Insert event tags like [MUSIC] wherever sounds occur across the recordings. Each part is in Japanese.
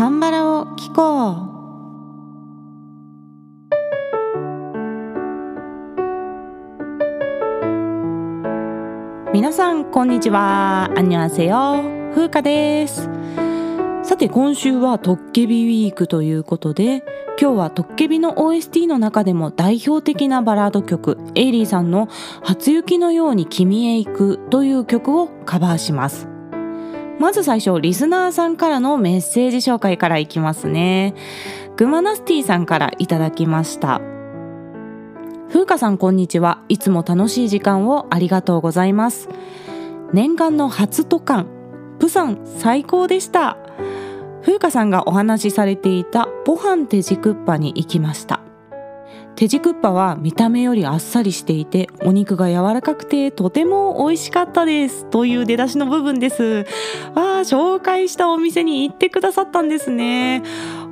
カンバラを聞こう。皆さんこんにちは。アンニョンセヨ風花です。さて今週はトッケビウィークということで今日はトッケビの OST の中でも代表的なバラード曲エイリーさんの初雪のように君へ行くという曲をカバーします。まず最初リスナーさんからのメッセージ紹介からいきますね。グマナスティさんからいただきました。風花さんこんにちは。いつも楽しい時間をありがとうございます。念願の初渡韓プサン最高でした。風花さんがお話しされていたポハンテジクッパに行きました。テジクッパは見た目よりあっさりしていてお肉が柔らかくてとても美味しかったです。という出だしの部分です。あ紹介したお店に行ってくださったんですね。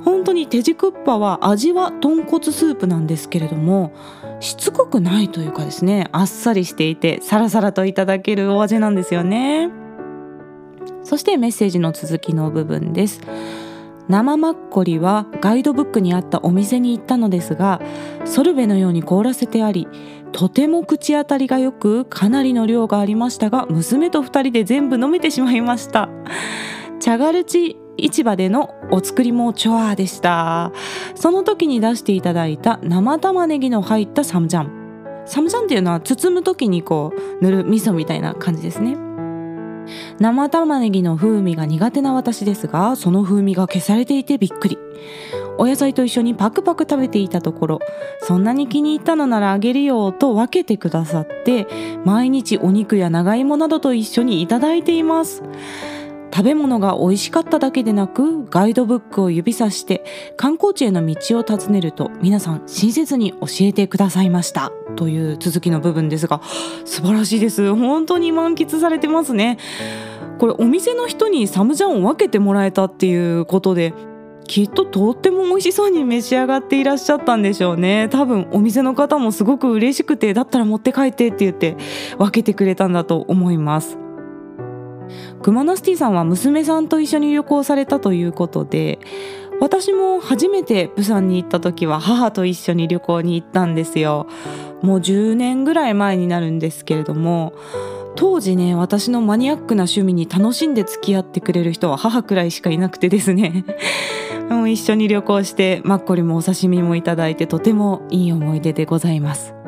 本当にテジクッパは味は豚骨スープなんですけれどもしつこくないというかですねあっさりしていてサラサラといただけるお味なんですよね。そしてメッセージの続きの部分です。生マッコリはガイドブックにあったお店に行ったのですがソルベのように凍らせてありとても口当たりが良くかなりの量がありましたが娘と2人で全部飲めてしまいました。チャガルチ市場でのお作りもチョアでした。その時に出していただいた生玉ねぎの入ったサムジャン。サムジャンっていうのは包む時にこう塗る味噌みたいな感じですね。生玉ねぎの風味が苦手な私ですがその風味が消されていてびっくり。お野菜と一緒にパクパク食べていたところそんなに気に入ったのならあげるよと分けてくださって毎日お肉や長芋などと一緒にいただいています。食べ物が美味しかっただけでなくガイドブックを指さして観光地への道を尋ねると皆さん親切に教えてくださいました。という続きの部分ですが素晴らしいです。本当に満喫されてますね。これお店の人にサムジャンを分けてもらえたっていうことできっととっても美味しそうに召し上がっていらっしゃったんでしょうね。多分お店の方もすごく嬉しくてだったら持って帰ってって言って分けてくれたんだと思います。クマナスティさんは娘さんと一緒に旅行されたということで私も初めてプサンに行った時は母と一緒に旅行に行ったんですよ。もう10年ぐらい前になるんですけれども当時ね私のマニアックな趣味に楽しんで付き合ってくれる人は母くらいしかいなくてですね。[LAUGHS] もう一緒に旅行してマッコリもお刺身もいただいてとてもいい思い出でございます。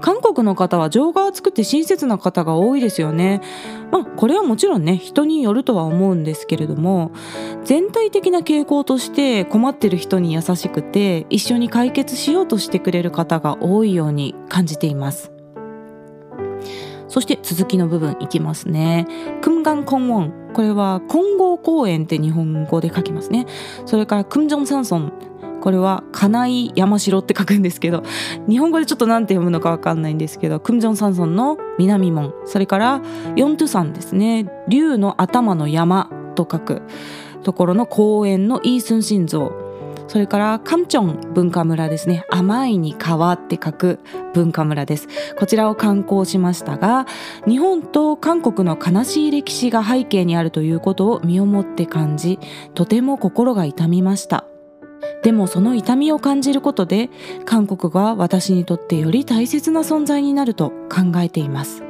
韓国の方は情が厚くて親切な方が多いですよね。まあこれはもちろんね人によるとは思うんですけれども全体的な傾向として困ってる人に優しくて一緒に解決しようとしてくれる方が多いように感じています。そして続きの部分いきますね。クムガンコンウォン。これは金剛公園って日本語で書きますね。それからクムジョンサンソン。これは金井山城って書くんですけど [LAUGHS] 日本語でちょっと何て読むのか分かんないんですけどクムジョン山村の南門それからヨントゥ山ですね。竜の頭の山と書く。ところの公園のイースン心臓それからカムチョン文化村ですね。甘いに川って書く文化村です。こちらを観光しましたが日本と韓国の悲しい歴史が背景にあるということを身をもって感じとても心が痛みました。でもその痛みを感じることで韓国が私にとってより大切な存在になると考えています。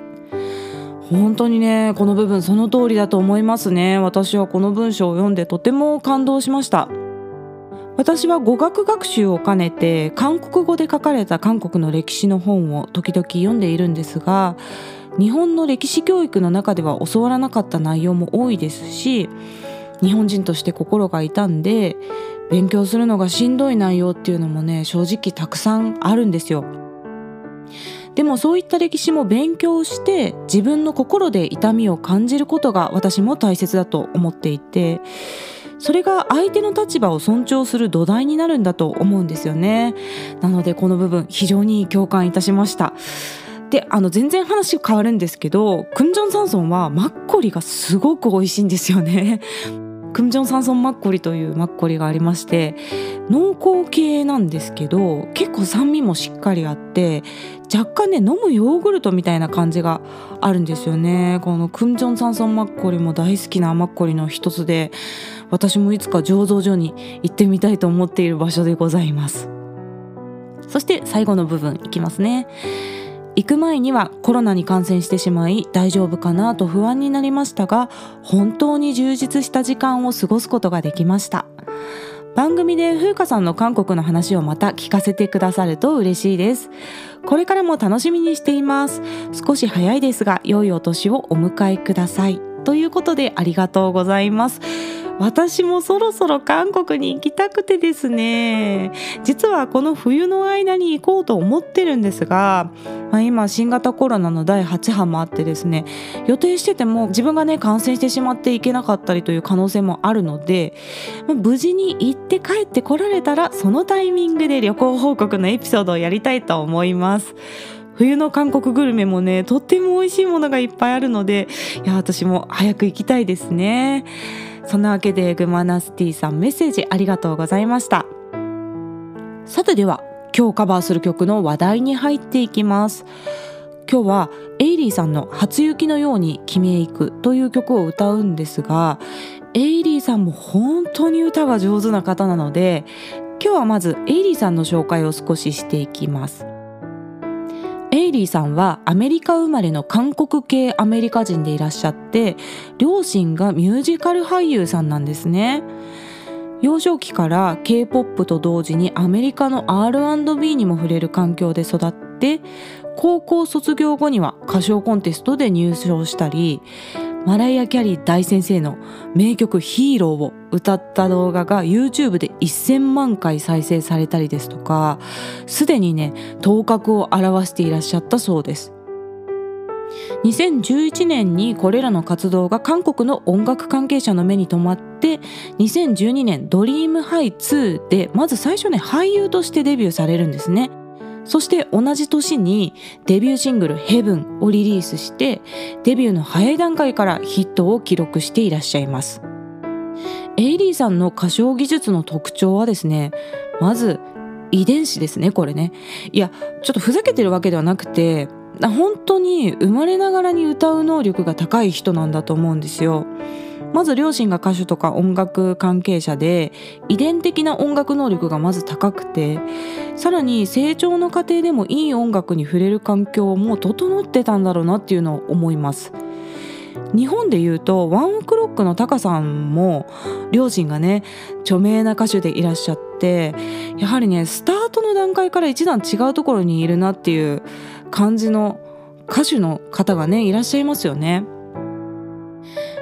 本当にねこの部分その通りだと思いますね。私はこの文章を読んでとても感動しました。私は語学学習を兼ねて韓国語で書かれた韓国の歴史の本を時々読んでいるんですが日本の歴史教育の中では教わらなかった内容も多いですし日本人として心が痛んで勉強するのがしんどい内容っていうのもね正直たくさんあるんですよ。でもそういった歴史も勉強して自分の心で痛みを感じることが私も大切だと思っていてそれが相手の立場を尊重する土台になるんだと思うんですよね。なのでこの部分非常に共感いたしました。であの全然話変わるんですけどクンジョンサンソンはマッコリがすごく美味しいんですよねクムジョンサンソンマッコリというマッコリがありまして濃厚系なんですけど結構酸味もしっかりあって若干ね飲むヨーグルトみたいな感じがあるんですよね。このクムジョンサンソンマッコリも大好きなマッコリの一つで私もいつか醸造所に行ってみたいと思っている場所でございます。そして最後の部分いきますね。行く前にはコロナに感染してしまい大丈夫かなと不安になりましたが本当に充実した時間を過ごすことができました。番組で風花さんの韓国の話をまた聞かせてくださると嬉しいです。これからも楽しみにしています。少し早いですが良いお年をお迎えください。ということでありがとうございます。私もそろそろ韓国に行きたくてですね実はこの冬の間に行こうと思ってるんですが、まあ、今新型コロナの第8波もあってですね予定してても自分がね感染してしまっていけなかったりという可能性もあるので、まあ、無事に行って帰ってこられたらそのタイミングで旅行報告のエピソードをやりたいと思います。冬の韓国グルメもねとっても美味しいものがいっぱいあるのでいや私も早く行きたいですね。そんなわけでグマナスティさんメッセージありがとうございました。さてでは今日カバーする曲の話題に入っていきます。今日はエイリーさんの初雪のように君へ行くという曲を歌うんですがエイリーさんも本当に歌が上手な方なので今日はまずエイリーさんの紹介を少ししていきます。エイリーさんはアメリカ生まれの韓国系アメリカ人でいらっしゃって両親がミュージカル俳優さんなんですね。幼少期から K-POP と同時にアメリカの R&B にも触れる環境で育って高校卒業後には歌唱コンテストで入賞したりマライア・キャリー大先生の名曲「ヒーロー」を歌った動画が YouTube で1000万回再生されたりですとかすでにね頭角を現していらっしゃったそうです。2011年にこれらの活動が韓国の音楽関係者の目に留まって2012年「ドリームハイ2でまず最初ね俳優としてデビューされるんですね。そして同じ年にデビューシングル「ヘブンをリリースしてデビューの早い段階からヒットを記録していらっしゃいます。エイリーさんの歌唱技術の特徴はですねまず遺伝子ですねこれね。いやちょっとふざけてるわけではなくて本当に生まれながらに歌う能力が高い人なんだと思うんですよ。まず両親が歌手とか音楽関係者で遺伝的な音楽能力がまず高くてさらに成長の過程でもいい音楽に触れる環境も整ってたんだろうなっていうのを思います日本でいうとワンオクロックのタカさんも両親がね著名な歌手でいらっしゃってやはりねスタートの段階から一段違うところにいるなっていう感じの歌手の方がねいらっしゃいますよね。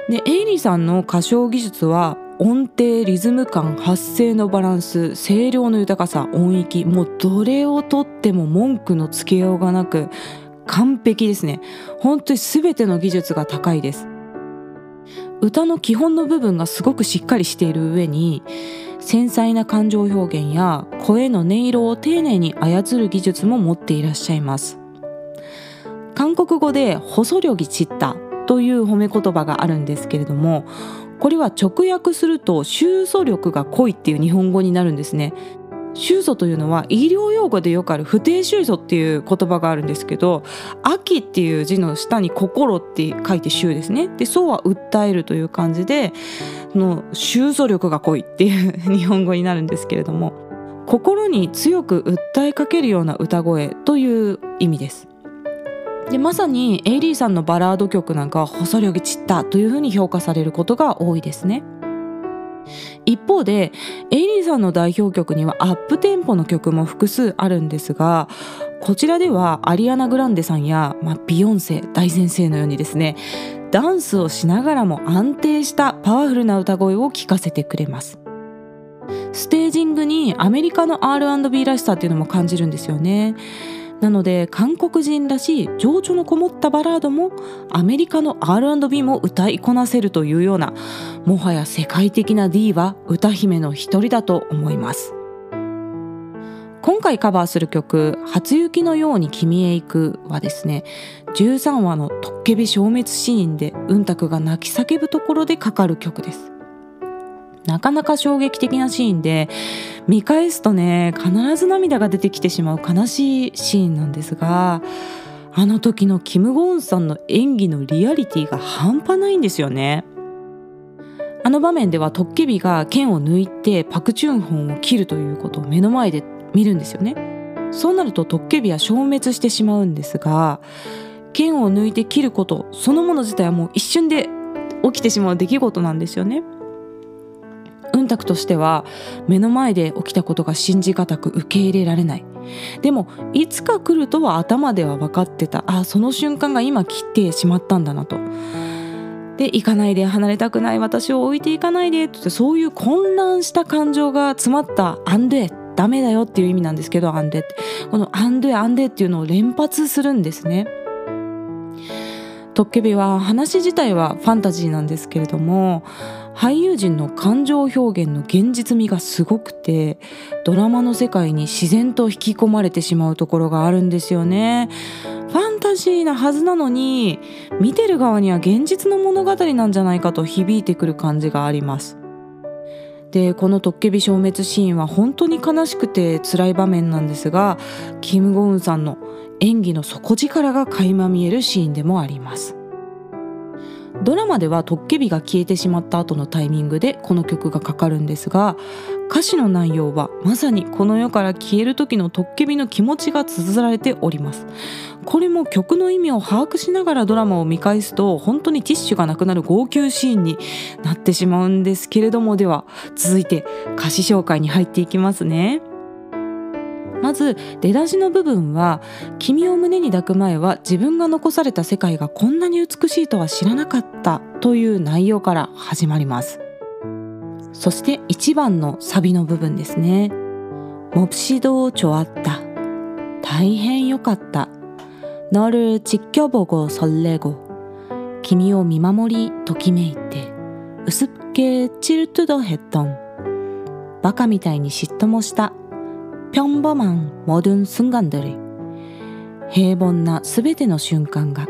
でエイリーさんの歌唱技術は音程リズム感発声のバランス声量の豊かさ音域もうどれをとっても文句のつけようがなく完璧ですね。本当に全ての技術が高いです。歌の基本の部分がすごくしっかりしている上に繊細な感情表現や声の音色を丁寧に操る技術も持っていらっしゃいます。韓国語で細量ぎ散ったという褒め言葉があるんですけれどもこれは直訳すると収素力が濃いっていう日本語になるんですね。収素というのは医療用語でよくある不定収素っていう言葉があるんですけど秋っていう字の下に心って書いて収ですね。でそうは訴えるという感じでの収素力が濃いっていう日本語になるんですけれども心に強く訴えかけるような歌声という意味です。でまさにエイリーさんのバラード曲なんかは細量ぎ散ったというふうに評価されることが多いですね。一方でエイリーさんの代表曲にはアップテンポの曲も複数あるんですがこちらではアリアナ・グランデさんや、まあ、ビヨンセ大先生のようにですねダンスをしながらも安定したパワフルな歌声を聞かせてくれます。ステージングにアメリカの R&B らしさっていうのも感じるんですよね。なので韓国人らしい情緒のこもったバラードもアメリカの R&B も歌いこなせるというようなもはや世界的な D は歌姫の一人だと思います。今回カバーする曲「初雪のように君へ行く」はですね13話のトッケビ消滅シーンでうんたくが泣き叫ぶところでかかる曲です。なかなか衝撃的なシーンで見返すとね必ず涙が出てきてしまう悲しいシーンなんですがあの時のキム・ゴーンさんの演技のリアリティが半端ないんですよね。あの場面ではトッケビが剣を抜いてパクチュンホンを切るということを目の前で見るんですよね。そうなるとトッケビは消滅してしまうんですが剣を抜いて切ることそのもの自体はもう一瞬で起きてしまう出来事なんですよね。うんたくとしては目の前で起きたことが信じがたく受け入れられない。でもいつか来るとは頭では分かってた。あその瞬間が今来てしまったんだなと。で行かないで離れたくない。私を置いていかないでってそういう混乱した感情が詰まった。アンデダメだよっていう意味なんですけどアンデって。このアンデアンデっていうのを連発するんですね。トッケビは話自体はファンタジーなんですけれども俳優陣の感情表現の現実味がすごくてドラマの世界に自然と引き込まれてしまうところがあるんですよね。ファンタジーなはずなのに見てる側には現実の物語なんじゃないかと響いてくる感じがあります。でこのトッケビ消滅シーンは本当に悲しくて辛い場面なんですがキム・ゴウンさんの演技の底力が垣間見えるシーンでもあります。ドラマではトッケビが消えてしまった後のタイミングでこの曲がかかるんですが歌詞の内容はまさにこの世から消える時のトッケビの気持ちが綴られております。これも曲の意味を把握しながらドラマを見返すと本当にティッシュがなくなる号泣シーンになってしまうんですけれどもでは続いて歌詞紹介に入っていきますね。まず出だしの部分は「君を胸に抱く前は自分が残された世界がこんなに美しいとは知らなかった」という内容から始まりますそして1番のサビの部分ですね「몹시도좋았다」大変良かった너를지켜보고설레고君を見守りときめいてうすっけ질투도했던バカみたいに嫉妬もした 평범한모든순간들이平凡なすべての瞬間が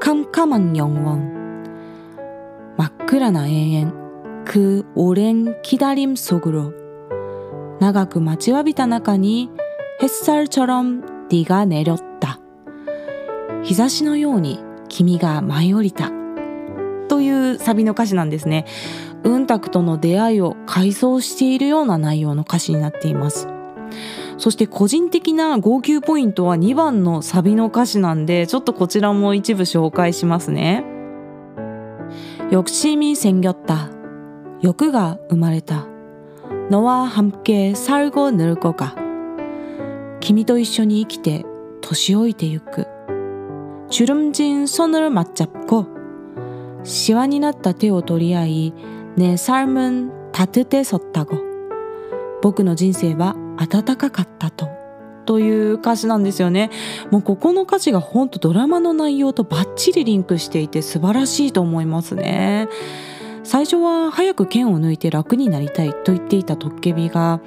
캄캄한영원真っ暗な永遠그오랜기다림속으로長く待ちわびた中に햇살처럼네가내렸다日差しのように君が舞い降りたというサビの歌詞なんですね。うんたくとの出会いを回想しているような内容の歌詞になっています。 そして個人的な号泣ポイントは2番のサビの歌詞なんでちょっとこちらも一部紹介しますね。욕심이생겼다欲が生まれた너와함께살고늙어가君と一緒に生きて年老いてゆく주름진손을맞잡고シワになった手を取り合い내삶은따뜻해졌다고僕の人生は 暖かかったと。という歌詞なんですよね。もうここの歌詞が本当ドラマの内容とバッチリリンクしていて素晴らしいと思いますね。最初は早く剣を抜いて楽になりたいと言っていたトッケビが、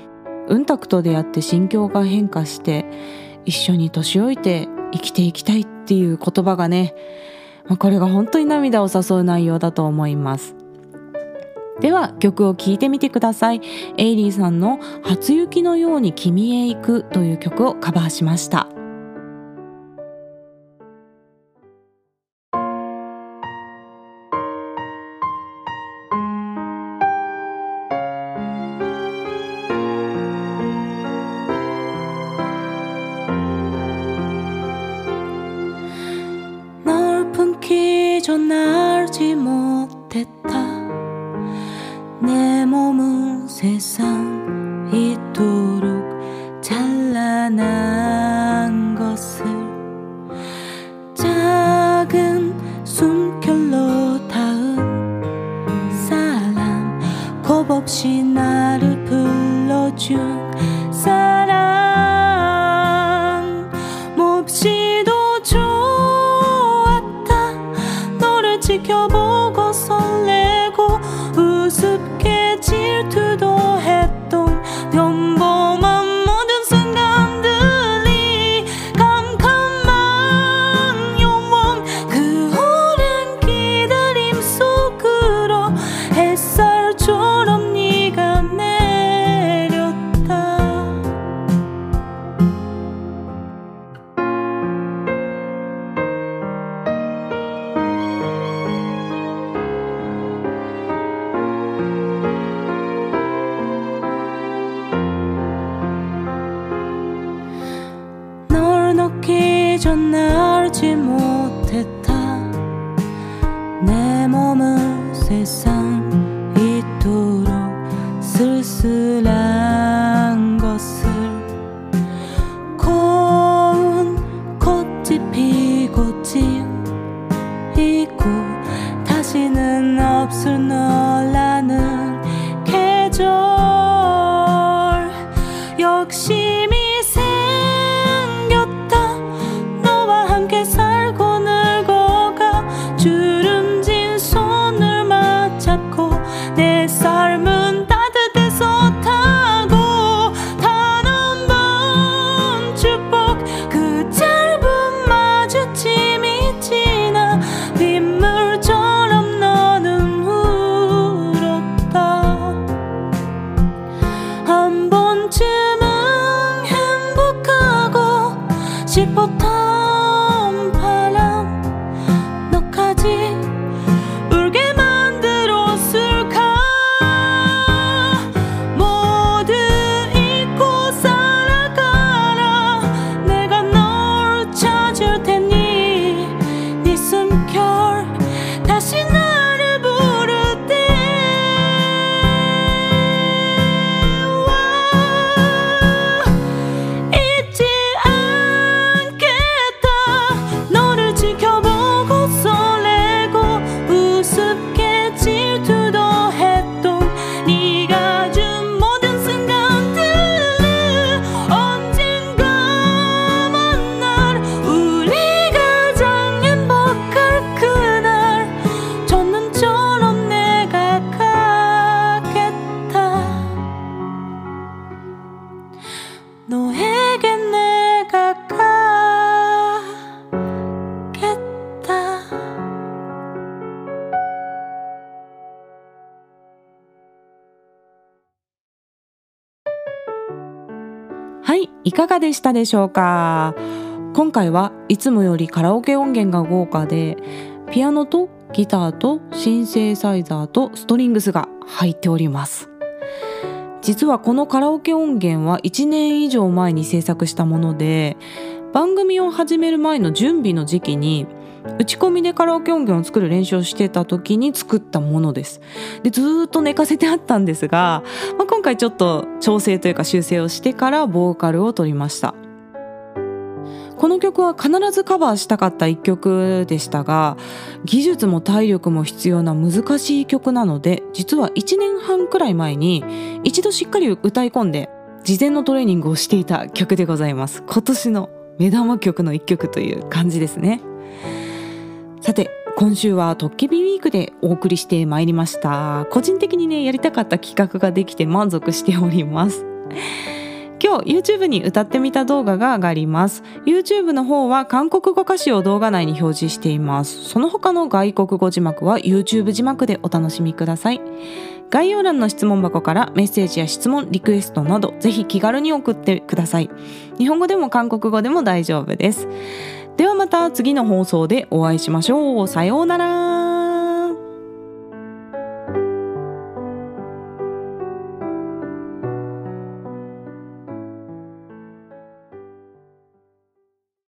うんたくと出会って心境が変化して、一緒に年老いて生きていきたいっていう言葉がね、これが本当に涙を誘う内容だと思います。では曲を聴いてみてください。エイリーさんの「初雪のように君へ行く」という曲をカバーしました。い、かがでしたでしょうか？今回はいつもよりカラオケ音源が豪華でピアノとギターとシンセサイザーとストリングスが入っております。実はこのカラオケ音源は1年以上前に制作したもので番組を始める前の準備の時期に打ち込みでカラオケ音源を作る練習をしてた時に作ったものです。でずっと寝かせてあったんですが、まあ、今回ちょっと調整というか修正をしてからボーカルを取りました。この曲は必ずカバーしたかった一曲でしたが技術も体力も必要な難しい曲なので実は1年半くらい前に一度しっかり歌い込んで事前のトレーニングをしていた曲でございます。今年の目玉曲の一曲という感じですね。さて今週はトッケビウィークでお送りしてまいりました。個人的にねやりたかった企画ができて満足しております。今日 YouTube に歌ってみた動画が上がります。YouTube の方は韓国語歌詞を動画内に表示しています。その他の外国語字幕は YouTube 字幕でお楽しみください。概要欄の質問箱からメッセージや質問リクエストなどぜひ気軽に送ってください。日本語でも韓国語でも大丈夫です。ではまた次の放送でお会いしましょう。さようなら。